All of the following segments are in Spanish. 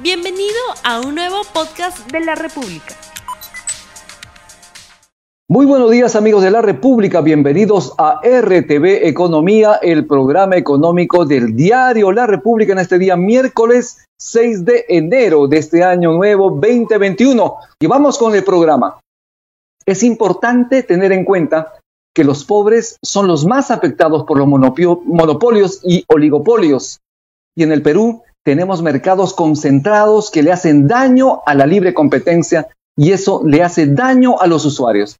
Bienvenido a un nuevo podcast de la República. Muy buenos días amigos de la República, bienvenidos a RTV Economía, el programa económico del diario La República en este día miércoles 6 de enero de este año nuevo 2021. Y vamos con el programa. Es importante tener en cuenta que los pobres son los más afectados por los monopolios y oligopolios. Y en el Perú tenemos mercados concentrados que le hacen daño a la libre competencia y eso le hace daño a los usuarios.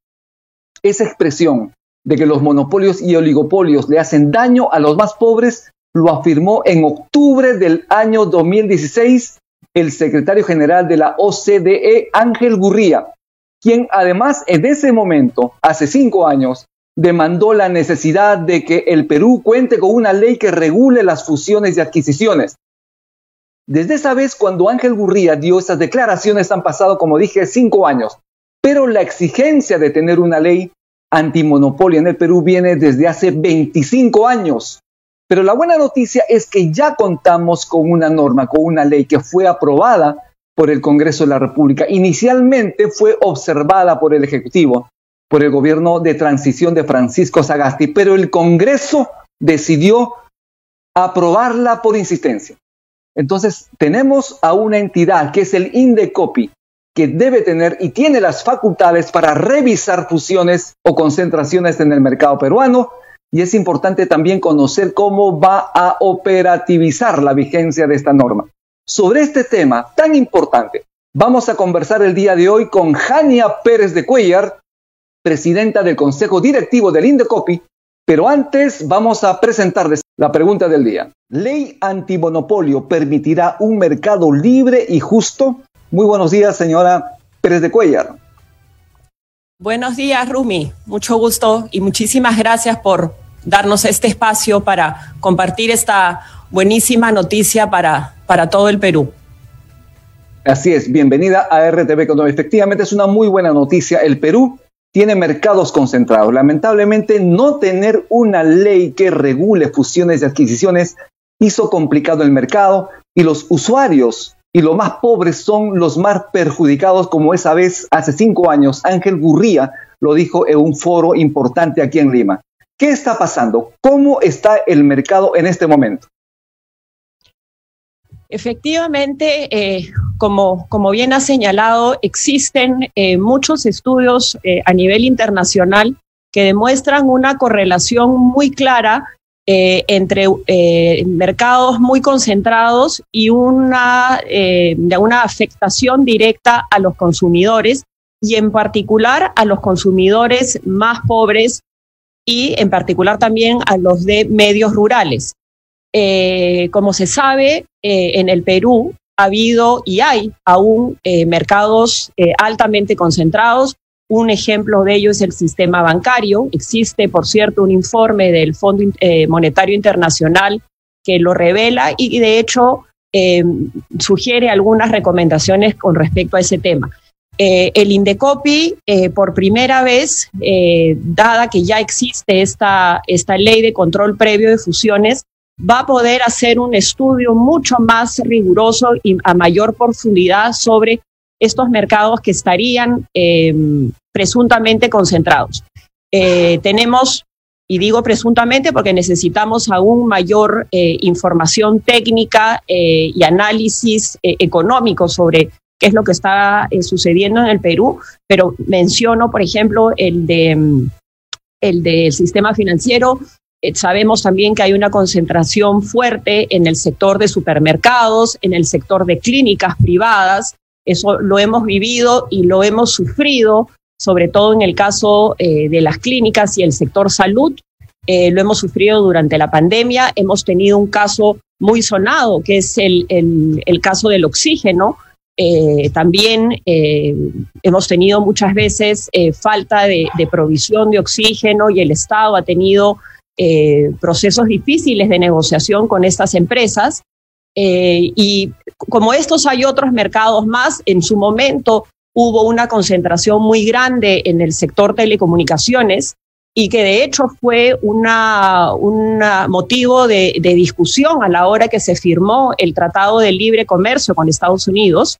Esa expresión de que los monopolios y oligopolios le hacen daño a los más pobres lo afirmó en octubre del año 2016 el secretario general de la OCDE, Ángel Gurría, quien además en ese momento, hace cinco años, demandó la necesidad de que el Perú cuente con una ley que regule las fusiones y adquisiciones, desde esa vez, cuando Ángel Gurría dio esas declaraciones, han pasado, como dije, cinco años. Pero la exigencia de tener una ley antimonopolio en el Perú viene desde hace 25 años. Pero la buena noticia es que ya contamos con una norma, con una ley que fue aprobada por el Congreso de la República. Inicialmente fue observada por el Ejecutivo, por el gobierno de transición de Francisco Sagasti, pero el Congreso decidió aprobarla por insistencia. Entonces, tenemos a una entidad que es el INDECOPI, que debe tener y tiene las facultades para revisar fusiones o concentraciones en el mercado peruano. Y es importante también conocer cómo va a operativizar la vigencia de esta norma. Sobre este tema tan importante, vamos a conversar el día de hoy con Jania Pérez de Cuellar, presidenta del Consejo Directivo del INDECOPI, pero antes vamos a presentarles la pregunta del día. ¿Ley antimonopolio permitirá un mercado libre y justo? Muy buenos días, señora Pérez de Cuellar. Buenos días, Rumi. Mucho gusto y muchísimas gracias por darnos este espacio para compartir esta buenísima noticia para, para todo el Perú. Así es, bienvenida a RTV Economía. Efectivamente es una muy buena noticia. El Perú tiene mercados concentrados. Lamentablemente, no tener una ley que regule fusiones y adquisiciones hizo complicado el mercado y los usuarios y los más pobres son los más perjudicados, como esa vez hace cinco años Ángel Gurría lo dijo en un foro importante aquí en Lima. ¿Qué está pasando? ¿Cómo está el mercado en este momento? Efectivamente, eh, como, como, bien ha señalado, existen eh, muchos estudios eh, a nivel internacional que demuestran una correlación muy clara eh, entre mercados muy concentrados y una, una afectación directa a los consumidores y en particular a los consumidores más pobres y en particular también a los de medios rurales. Como se sabe, en el Perú ha habido y hay aún mercados altamente concentrados un ejemplo de ello es el sistema bancario. Existe, por cierto, un informe del Fondo eh, Monetario Internacional que lo revela y, de hecho, eh, sugiere algunas recomendaciones con respecto a ese tema. Eh, el Indecopi, por primera vez, dada que ya existe esta, esta ley de control previo de fusiones, va a poder hacer un estudio mucho más riguroso y a mayor profundidad sobre estos mercados que estarían eh, presuntamente concentrados. Eh, tenemos, y digo presuntamente porque necesitamos aún mayor eh, información técnica y análisis económico sobre qué es lo que está sucediendo en el Perú, pero menciono, por ejemplo, el de el del sistema financiero, sabemos también que hay una concentración fuerte en el sector de supermercados, en el sector de clínicas privadas, eso lo hemos vivido y lo hemos sufrido, sobre todo en el caso eh, de las clínicas y el sector salud. Eh, lo hemos sufrido durante la pandemia. Hemos tenido un caso muy sonado, que es el, el, caso del oxígeno. Eh, también hemos tenido muchas veces falta de, provisión de oxígeno y el Estado ha tenido procesos difíciles de negociación con estas empresas. Eh, y como estos hay otros mercados más, en su momento hubo una concentración muy grande en el sector telecomunicaciones y que de hecho fue una, un motivo de, discusión a la hora que se firmó el Tratado de Libre Comercio con Estados Unidos,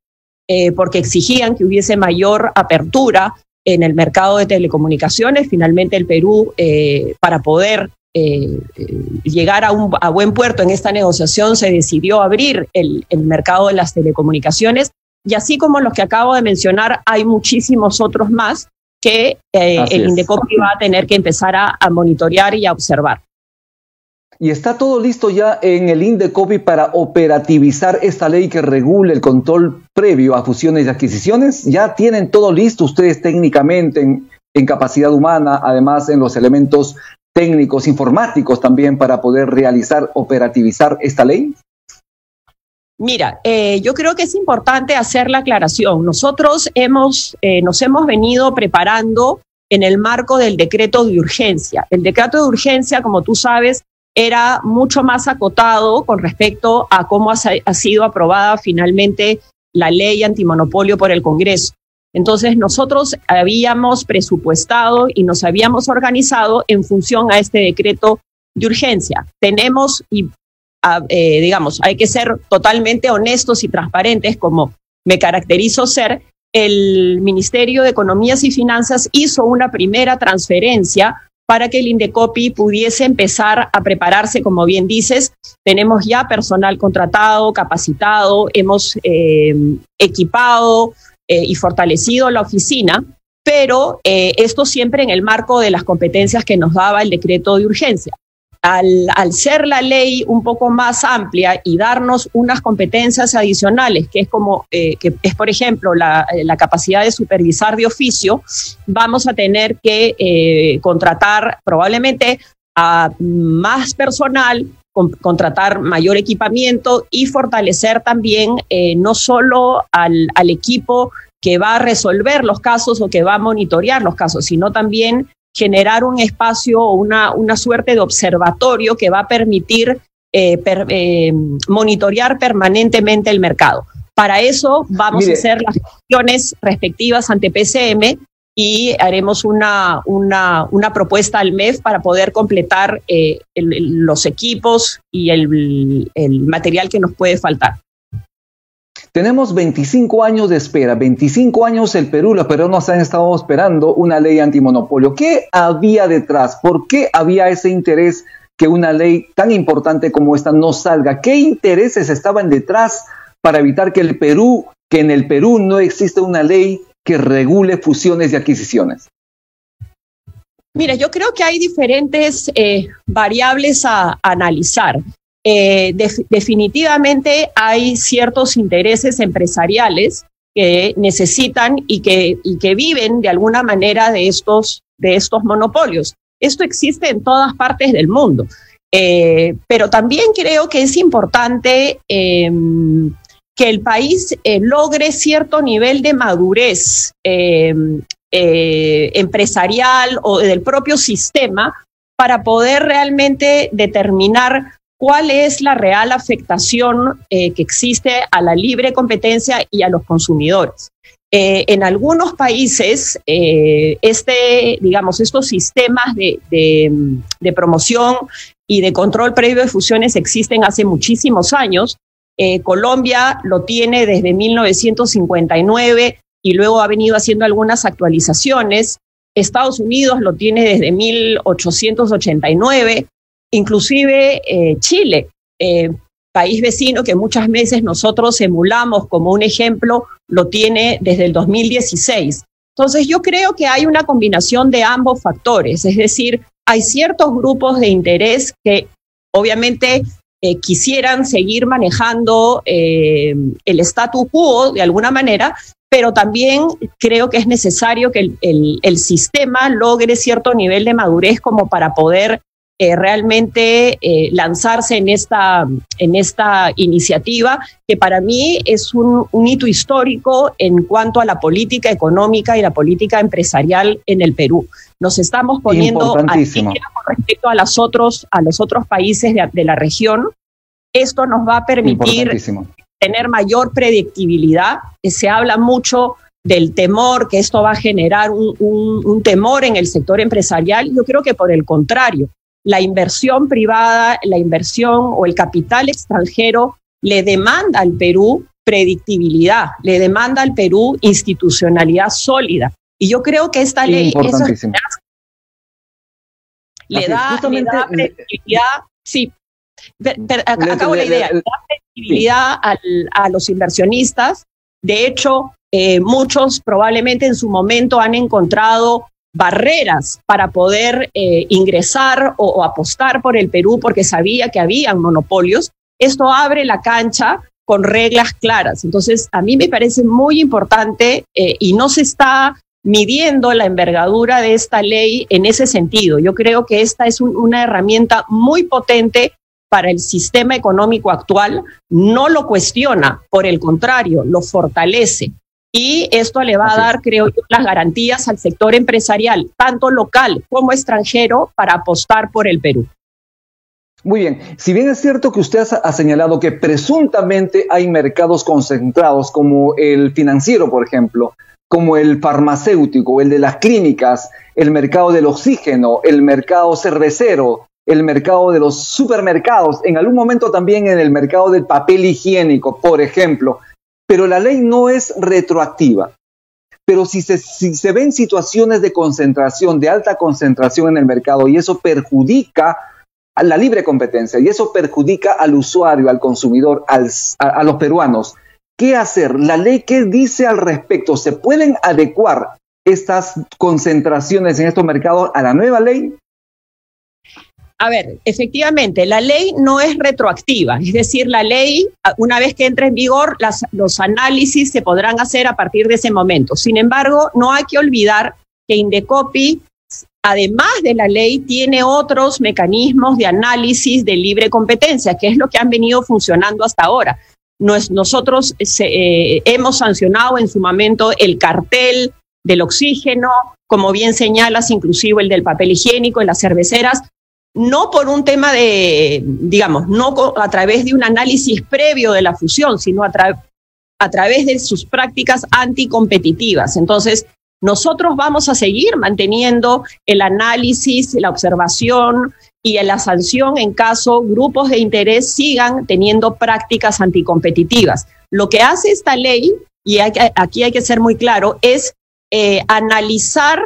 eh, porque exigían que hubiese mayor apertura en el mercado de telecomunicaciones. Finalmente el Perú, eh, para poder eh, llegar a, un, a buen puerto en esta negociación, se decidió abrir el, el mercado de las telecomunicaciones. Y así como los que acabo de mencionar, hay muchísimos otros más que eh, el Indecopi va a tener que empezar a, monitorear y a observar. Y está todo listo ya en el Indecopi para operativizar esta ley que regule el control previo a fusiones y adquisiciones. Ya tienen todo listo ustedes técnicamente en, en capacidad humana, además en los elementos técnicos informáticos también para poder realizar, operativizar esta ley. Mira, eh, yo creo que es importante hacer la aclaración. Nosotros hemos, eh, nos hemos venido preparando en el marco del decreto de urgencia. El decreto de urgencia, como tú sabes, era mucho más acotado con respecto a cómo ha, ha sido aprobada finalmente la ley antimonopolio por el Congreso. Entonces, nosotros habíamos presupuestado y nos habíamos organizado en función a este decreto de urgencia. Tenemos, y eh, digamos, hay que ser totalmente honestos y transparentes, como me caracterizo ser, el Ministerio de Economías y Finanzas hizo una primera transferencia para que el Indecopi pudiese empezar a prepararse, como bien dices. Tenemos ya personal contratado, capacitado, hemos eh, equipado eh, y fortalecido la oficina, pero esto siempre en el marco de las competencias que nos daba el decreto de urgencia. Al, ser la ley un poco más amplia y darnos unas competencias adicionales, que es como, eh, que es por ejemplo la, capacidad de supervisar de oficio, vamos a tener que eh, contratar probablemente a más personal, contratar mayor equipamiento y fortalecer también eh, no solo al, al equipo que va a resolver los casos o que va a monitorear los casos, sino también generar un espacio o una, una suerte de observatorio que va a permitir eh, eh, monitorear permanentemente el mercado. Para eso vamos a hacer las gestiones respectivas ante PCM y haremos una, una, una propuesta al MEF para poder completar eh, los equipos y el, el material que nos puede faltar. Tenemos 25 años de espera, 25 años el Perú, los peruanos han estado esperando una ley antimonopolio. ¿Qué había detrás? ¿Por qué había ese interés que una ley tan importante como esta no salga? ¿Qué intereses estaban detrás para evitar que el Perú, que en el Perú no existe una ley que regule fusiones y adquisiciones? Mira, yo creo que hay diferentes eh, variables a analizar. Eh, definitivamente hay ciertos intereses empresariales que necesitan y que, y que viven de alguna manera de estos, de estos monopolios. Esto existe en todas partes del mundo. Eh, pero también creo que es importante em, que el país eh, logre cierto nivel de madurez em, empresarial o del propio sistema para poder realmente determinar cuál es la real afectación eh, que existe a la libre competencia y a los consumidores. Eh, en algunos países, eh, este, digamos, estos sistemas de, promoción y de control previo de fusiones existen hace muchísimos años. Colombia lo tiene desde 1959 y luego ha venido haciendo algunas actualizaciones. Estados Unidos lo tiene desde 1889 inclusive eh, Chile, eh, país vecino que muchas veces nosotros emulamos como un ejemplo, lo tiene desde el 2016. Entonces yo creo que hay una combinación de ambos factores, es decir, hay ciertos grupos de interés que obviamente eh, quisieran seguir manejando el statu quo de alguna manera, pero también creo que es necesario que el, sistema logre cierto nivel de madurez como para poder eh, realmente eh, lanzarse en esta, en esta iniciativa, que para mí es un, hito histórico en cuanto a la política económica y la política empresarial en el Perú. Nos estamos poniendo a con respecto a, los otros, a los otros países de, la región. Esto nos va a permitir tener mayor predictibilidad. Se habla mucho del temor que esto va a generar un, temor en el sector empresarial. Yo creo que por el contrario, la inversión privada, la inversión o el capital extranjero le demanda al Perú predictibilidad, le demanda al Perú institucionalidad sólida. Y yo creo que esta ley eso le, da, le da predictibilidad, sí, acabo la idea, le da predictibilidad a los inversionistas. De hecho, eh, muchos probablemente en su momento han encontrado barreras para poder eh, ingresar o, apostar por el Perú porque sabía que habían monopolios. Esto abre la cancha con reglas claras. Entonces, a mí me parece muy importante eh, y no se está midiendo la envergadura de esta ley en ese sentido. Yo creo que esta es una herramienta muy potente para el sistema económico actual, no lo cuestiona, por el contrario, lo fortalece. Y esto le va a dar, creo yo, las garantías al sector empresarial, tanto local como extranjero, para apostar por el Perú. Muy bien, si bien es cierto que usted ha señalado que presuntamente hay mercados concentrados como el financiero, por ejemplo, como el farmacéutico, el de las clínicas, el mercado del oxígeno, el mercado cervecero, el mercado de los supermercados, en algún momento también en el mercado del papel higiénico, por ejemplo, pero la ley no es retroactiva. Pero si se, si se ven situaciones de concentración, de alta concentración en el mercado, y eso perjudica a la libre competencia, y eso perjudica al usuario, al consumidor, a, los peruanos, ¿qué hacer? ¿La ley qué dice al respecto? ¿Se pueden adecuar estas concentraciones en estos mercados a la nueva ley? A ver, efectivamente, la ley no es retroactiva, es decir, la ley, una vez que entre en vigor, los análisis se podrán hacer a partir de ese momento. Sin embargo, no hay que olvidar que Indecopi, además de la ley, tiene otros mecanismos de análisis de libre competencia, que es lo que han venido funcionando hasta ahora. nosotros eh, hemos sancionado en su momento el cartel del oxígeno, como bien señalas, inclusive el del papel higiénico, en las cerveceras, no por un tema de, digamos, no a través de un análisis previo de la fusión, sino a, a través de sus prácticas anticompetitivas. Entonces, nosotros vamos a seguir manteniendo el análisis, la observación y la sanción en caso grupos de interés sigan teniendo prácticas anticompetitivas. Lo que hace esta ley, y aquí hay que ser muy claro, es eh, analizar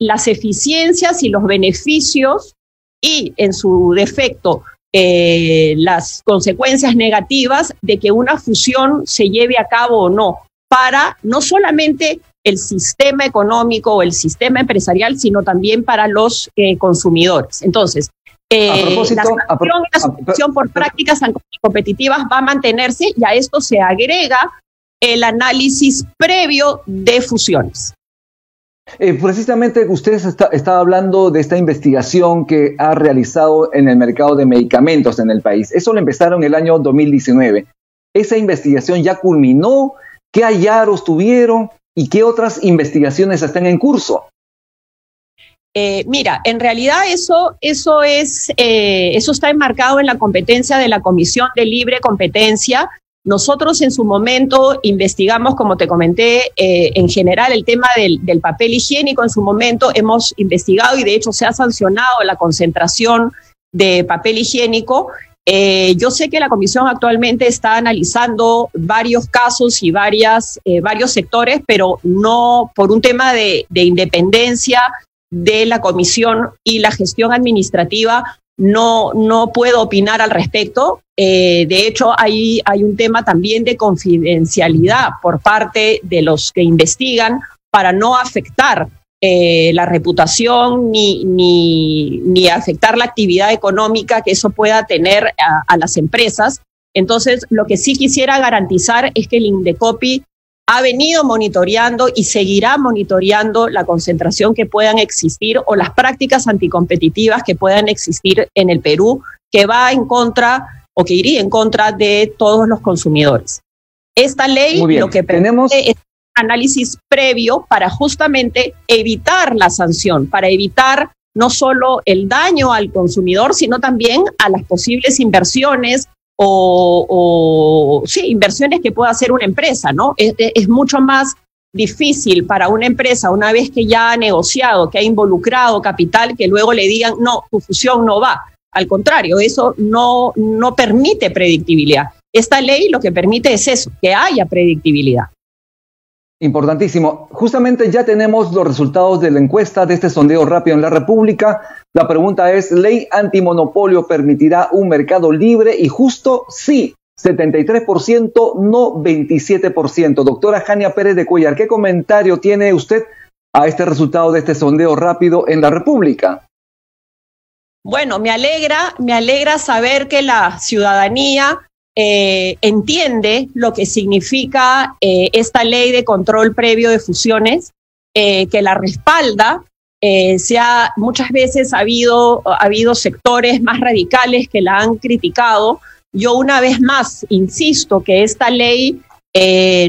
las eficiencias y los beneficios y en su defecto eh, las consecuencias negativas de que una fusión se lleve a cabo o no, para no solamente el sistema económico o el sistema empresarial, sino también para los eh, consumidores. Entonces, eh, la sanción, por prácticas competitivas va a mantenerse y a esto se agrega el análisis previo de fusiones. Eh, precisamente usted está, hablando de esta investigación que ha realizado en el mercado de medicamentos en el país. Eso lo empezaron el año 2019. Esa investigación ya culminó. ¿Qué hallaros tuvieron y qué otras investigaciones están en curso? Eh, mira, en realidad eso, eso, es, eh, eso está enmarcado en la competencia de la Comisión de Libre Competencia nosotros en su momento investigamos, como te comenté, eh, en general el tema del, papel higiénico. En su momento hemos investigado y de hecho se ha sancionado la concentración de papel higiénico. Eh, yo sé que la comisión actualmente está analizando varios casos y varias, eh, varios sectores, pero no por un tema de, de independencia de la comisión y la gestión administrativa, no, no puedo opinar al respecto. Eh, de hecho, hay, hay un tema también de confidencialidad por parte de los que investigan para no afectar eh, la reputación ni, ni, afectar la actividad económica que eso pueda tener a, a, las empresas. Entonces, lo que sí quisiera garantizar es que el Indecopi ha venido monitoreando y seguirá monitoreando la concentración que puedan existir o las prácticas anticompetitivas que puedan existir en el Perú, que va en contra o que iría en contra de todos los consumidores. Esta ley lo que tenemos es análisis previo para justamente evitar la sanción, para evitar no solo el daño al consumidor, sino también a las posibles inversiones o, sí, inversiones que pueda hacer una empresa, ¿no? Es, mucho más difícil para una empresa, una vez que ya ha negociado, que ha involucrado capital, que luego le digan, no, tu fusión no va. Al contrario, eso no, no permite predictibilidad. Esta ley lo que permite es eso, que haya predictibilidad. Importantísimo. Justamente ya tenemos los resultados de la encuesta de este sondeo rápido en la República. La pregunta es, ¿ley antimonopolio permitirá un mercado libre y justo? Sí, 73%, no 27%. Doctora Jania Pérez de Cuellar, ¿qué comentario tiene usted a este resultado de este sondeo rápido en la República? Bueno, me alegra, me alegra saber que la ciudadanía eh, entiende lo que significa eh, esta ley de control previo de fusiones, eh, que la respalda. ha, muchas veces ha habido, ha habido sectores más radicales que la han criticado. Yo una vez más insisto que esta ley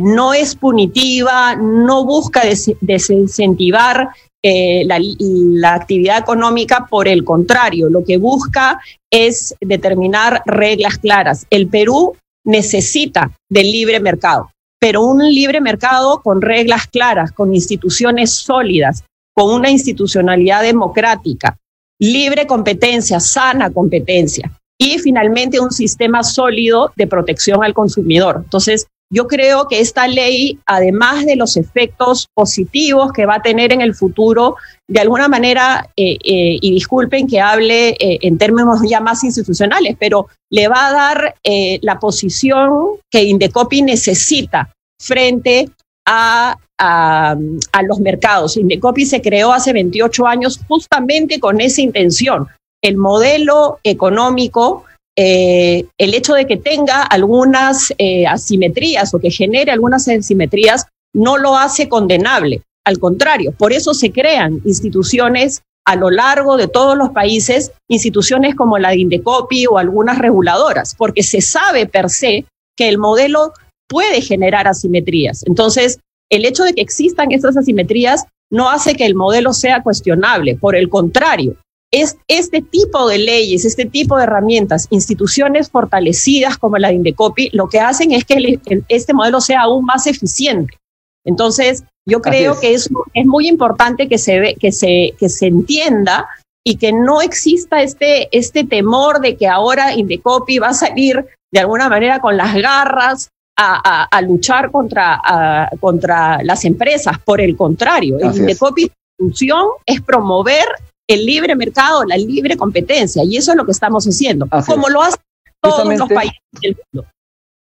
no es punitiva, no busca desincentivar eh, la, actividad económica, por el contrario, lo que busca es determinar reglas claras. El Perú necesita del libre mercado, pero un libre mercado con reglas claras, con instituciones sólidas, con una institucionalidad democrática, libre competencia, sana competencia y finalmente un sistema sólido de protección al consumidor. Entonces, yo creo que esta ley, además de los efectos positivos que va a tener en el futuro, de alguna manera, eh, eh, y disculpen que hable eh, en términos ya más institucionales, pero le va a dar la posición que Indecopi necesita frente a, a, a, los mercados. Indecopi se creó hace 28 años justamente con esa intención. El modelo económico eh, el hecho de que tenga algunas eh, asimetrías o que genere algunas asimetrías no lo hace condenable. Al contrario, por eso se crean instituciones a lo largo de todos los países, instituciones como la de Indecopi o algunas reguladoras, porque se sabe per se que el modelo puede generar asimetrías. Entonces, el hecho de que existan estas asimetrías no hace que el modelo sea cuestionable, por el contrario, es este tipo de leyes, este tipo de herramientas, instituciones fortalecidas como la de Indecopi, lo que hacen es que este modelo sea aún más eficiente. Entonces, yo creo que es, es muy importante que se, que, se, que se entienda y que no exista este, este temor de que ahora Indecopi va a salir de alguna manera con las garras a, luchar contra, contra las empresas. Por el contrario, el Indecopi función es promover el libre mercado, la libre competencia, y eso es lo que estamos haciendo, como lo hacen todos los países del mundo.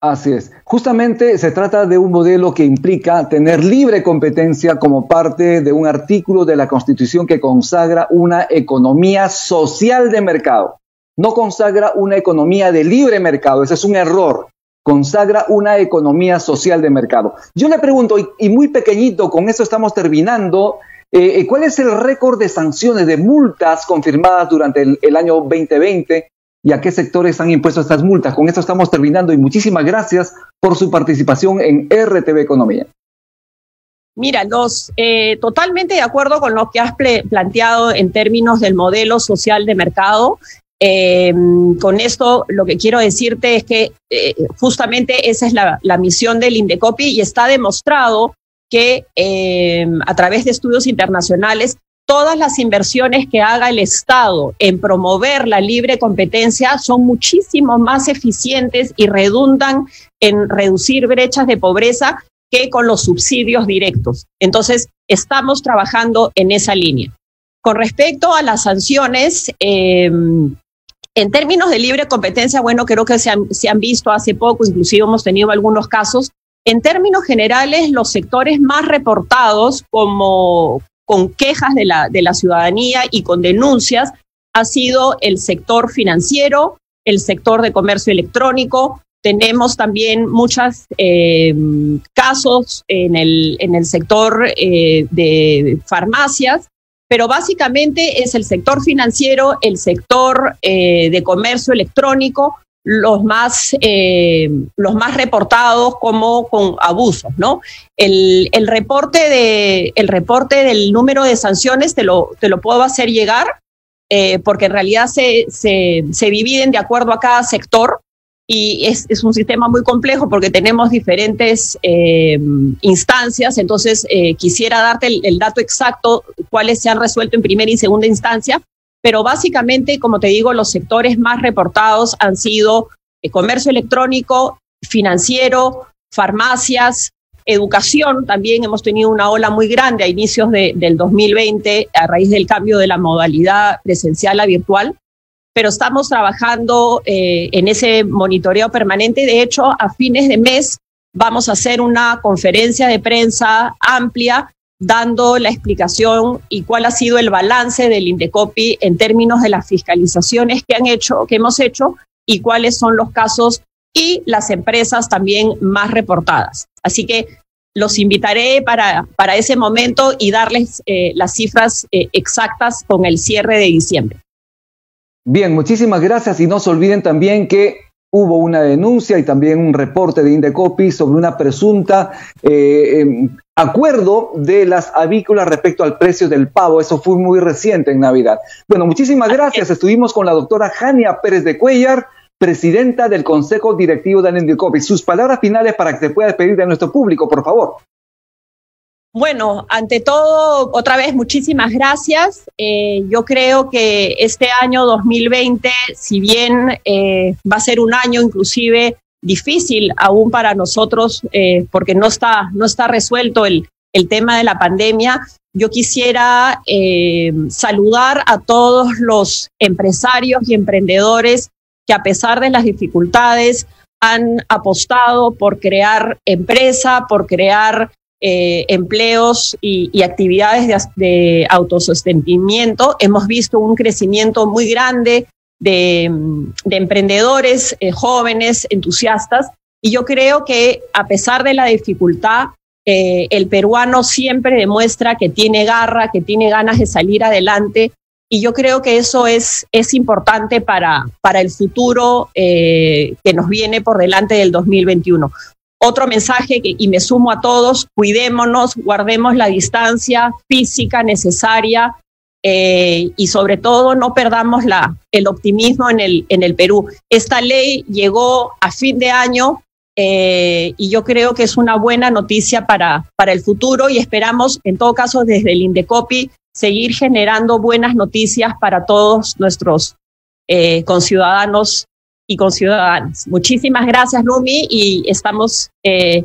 Así es. Justamente se trata de un modelo que implica tener libre competencia como parte de un artículo de la Constitución que consagra una economía social de mercado. No consagra una economía de libre mercado, ese es un error. Consagra una economía social de mercado. Yo le pregunto, y muy pequeñito, con eso estamos terminando, eh, eh, ¿Cuál es el récord de sanciones, de multas confirmadas durante el, año 2020 y a qué sectores han impuesto estas multas? Con esto estamos terminando y muchísimas gracias por su participación en RTV Economía. Mira, los, eh, totalmente de acuerdo con lo que has planteado en términos del modelo social de mercado. con esto lo que quiero decirte es que justamente esa es la, misión del Indecopi y está demostrado que eh, a través de estudios internacionales todas las inversiones que haga el Estado en promover la libre competencia son muchísimo más eficientes y redundan en reducir brechas de pobreza que con los subsidios directos. Entonces, estamos trabajando en esa línea. Con respecto a las sanciones, em, en términos de libre competencia, bueno, creo que se han, se han visto hace poco, inclusive hemos tenido algunos casos en términos generales, los sectores más reportados como con quejas de la, ciudadanía y con denuncias ha sido el sector financiero, el sector de comercio electrónico. Tenemos también muchos eh, casos en el, en el sector eh, de farmacias, pero básicamente es el sector financiero, el sector eh, de comercio electrónico, los más, eh, los más reportados como con abusos, ¿no? El, el, reporte de, el reporte del número de sanciones te lo, te lo puedo hacer llegar, eh, porque en realidad se, se, se, dividen de acuerdo a cada sector y es, un sistema muy complejo porque tenemos diferentes eh, instancias, entonces eh, quisiera darte el, dato exacto cuáles se han resuelto en primera y segunda instancia, pero básicamente, como te digo, los sectores más reportados han sido eh, comercio electrónico, financiero, farmacias, educación. También hemos tenido una ola muy grande a inicios del 2020 a raíz del cambio de la modalidad presencial a virtual pero estamos trabajando eh, en ese monitoreo permanente. De hecho, a fines de mes vamos a hacer una conferencia de prensa amplia dando la explicación y cuál ha sido el balance del Indecopi en términos de las fiscalizaciones que han hecho, que hemos hecho y cuáles son los casos y las empresas también más reportadas. Así que los invitaré para, para ese momento y darles eh, las cifras eh, exactas con el cierre de diciembre. Bien, muchísimas gracias y no se olviden también que hubo una denuncia y también un reporte de Indecopi sobre una presunta eh, em, acuerdo de las avícolas respecto al precio del pavo. Eso fue muy reciente en Navidad. Bueno, muchísimas gracias. Estuvimos con la doctora Jania Pérez de Cuellar, presidenta del Consejo Directivo de Indecopi. Sus palabras finales para que se pueda despedir de nuestro público, por favor. Bueno, ante todo, otra vez muchísimas gracias. Eh, yo creo que este año 2020, si bien eh, va a ser un año inclusive difícil aún para nosotros, eh, porque no está, no está resuelto el, el tema de la pandemia, yo quisiera saludar a todos los empresarios y emprendedores que a pesar de las dificultades han apostado por crear empresa, por crear eh, empleos y, actividades de, autosostenimiento. Hemos visto un crecimiento muy grande de, emprendedores eh, jóvenes, entusiastas, y yo creo que a pesar de la dificultad, eh, el peruano siempre demuestra que tiene garra, que tiene ganas de salir adelante, y yo creo que eso es, es importante para, para el futuro que nos viene por delante del 2021. Otro mensaje y me sumo a todos, cuidémonos, guardemos la distancia física necesaria eh, y sobre todo no perdamos la, el optimismo en el, en el Perú. Esta ley llegó a fin de año eh, y yo creo que es una buena noticia para, para el futuro y esperamos, en todo caso, desde el Indecopi, seguir generando buenas noticias para todos nuestros eh, conciudadanos y con ciudadanos. Muchísimas gracias, Lumi, y estamos eh,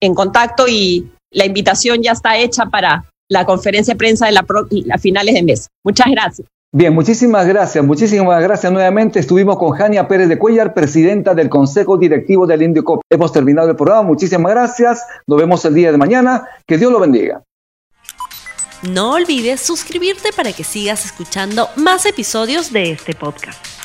en contacto y la invitación ya está hecha para la conferencia de prensa de la, finales de mes. Muchas gracias. Bien, muchísimas gracias, muchísimas gracias nuevamente. Estuvimos con Jania Pérez de Cuellar, presidenta del Consejo Directivo del Indiocop. Hemos terminado el programa, muchísimas gracias. Nos vemos el día de mañana. Que Dios lo bendiga. No olvides suscribirte para que sigas escuchando más episodios de este podcast.